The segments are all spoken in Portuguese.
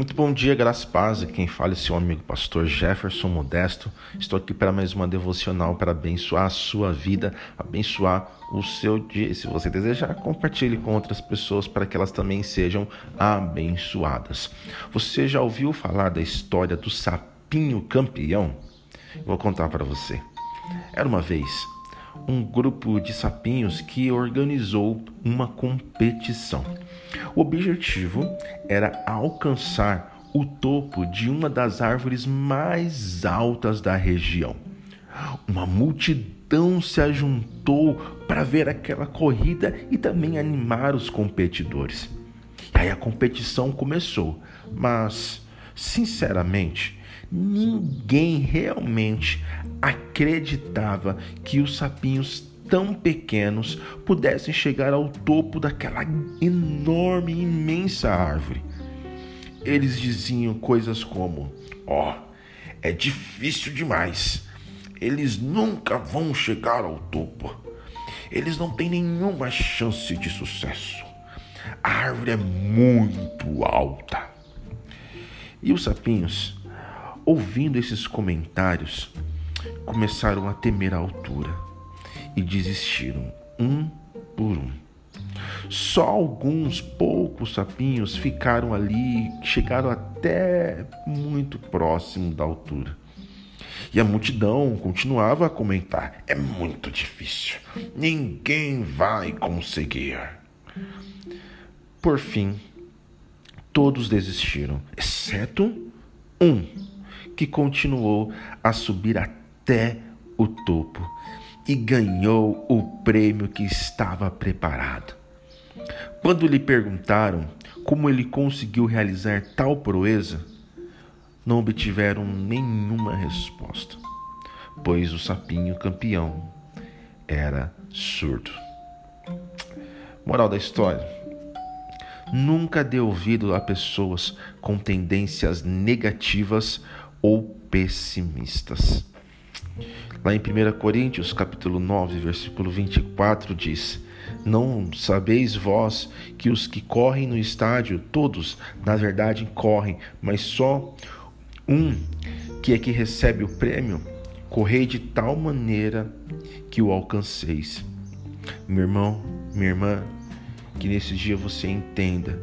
Muito bom dia, graças paz. Quem fala é seu amigo pastor Jefferson Modesto. Estou aqui para mais uma devocional para abençoar a sua vida, abençoar o seu dia. Se você desejar, compartilhe com outras pessoas para que elas também sejam abençoadas. Você já ouviu falar da história do sapinho campeão? Vou contar para você. Era uma vez um grupo de sapinhos que organizou uma competição. O objetivo era alcançar o topo de uma das árvores mais altas da região. Uma multidão se ajuntou para ver aquela corrida e também animar os competidores. E aí a competição começou, mas, sinceramente, ninguém realmente acreditava que os sapinhos tão pequenos pudessem chegar ao topo daquela enorme, imensa árvore. Eles diziam coisas como: Ó, oh, é difícil demais. Eles nunca vão chegar ao topo. Eles não têm nenhuma chance de sucesso. A árvore é muito alta. E os sapinhos, ouvindo esses comentários, começaram a temer a altura e desistiram, um por um. Só alguns poucos sapinhos ficaram ali, chegaram até muito próximo da altura. E a multidão continuava a comentar: é muito difícil, ninguém vai conseguir. Por fim, todos desistiram, exceto um, que continuou a subir até o topo e ganhou o prêmio que estava preparado. Quando lhe perguntaram como ele conseguiu realizar tal proeza, não obtiveram nenhuma resposta, pois o sapinho campeão era surdo. Moral da história: nunca dê ouvido a pessoas com tendências negativas ou pessimistas. Lá em 1 Coríntios, capítulo 9, versículo 24 diz: Não sabeis vós que os que correm no estádio, todos, na verdade, correm, mas só um que é que recebe o prêmio, correi de tal maneira que o alcanceis. Meu irmão, minha irmã, que nesse dia você entenda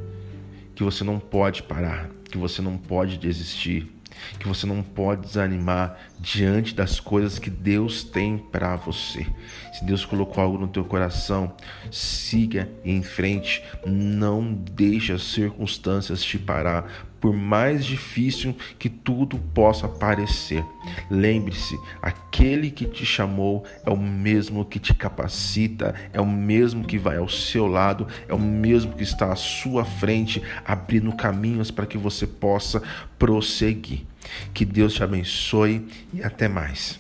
que você não pode parar, que você não pode desistir, que você não pode desanimar diante das coisas que Deus tem para você. Se Deus colocou algo no teu coração, siga em frente, não deixe as circunstâncias te parar, por mais difícil que tudo possa parecer. Lembre-se, aquele que te chamou é o mesmo que te capacita, é o mesmo que vai ao seu lado, é o mesmo que está à sua frente, abrindo caminhos para que você possa prosseguir. Que Deus te abençoe e até mais.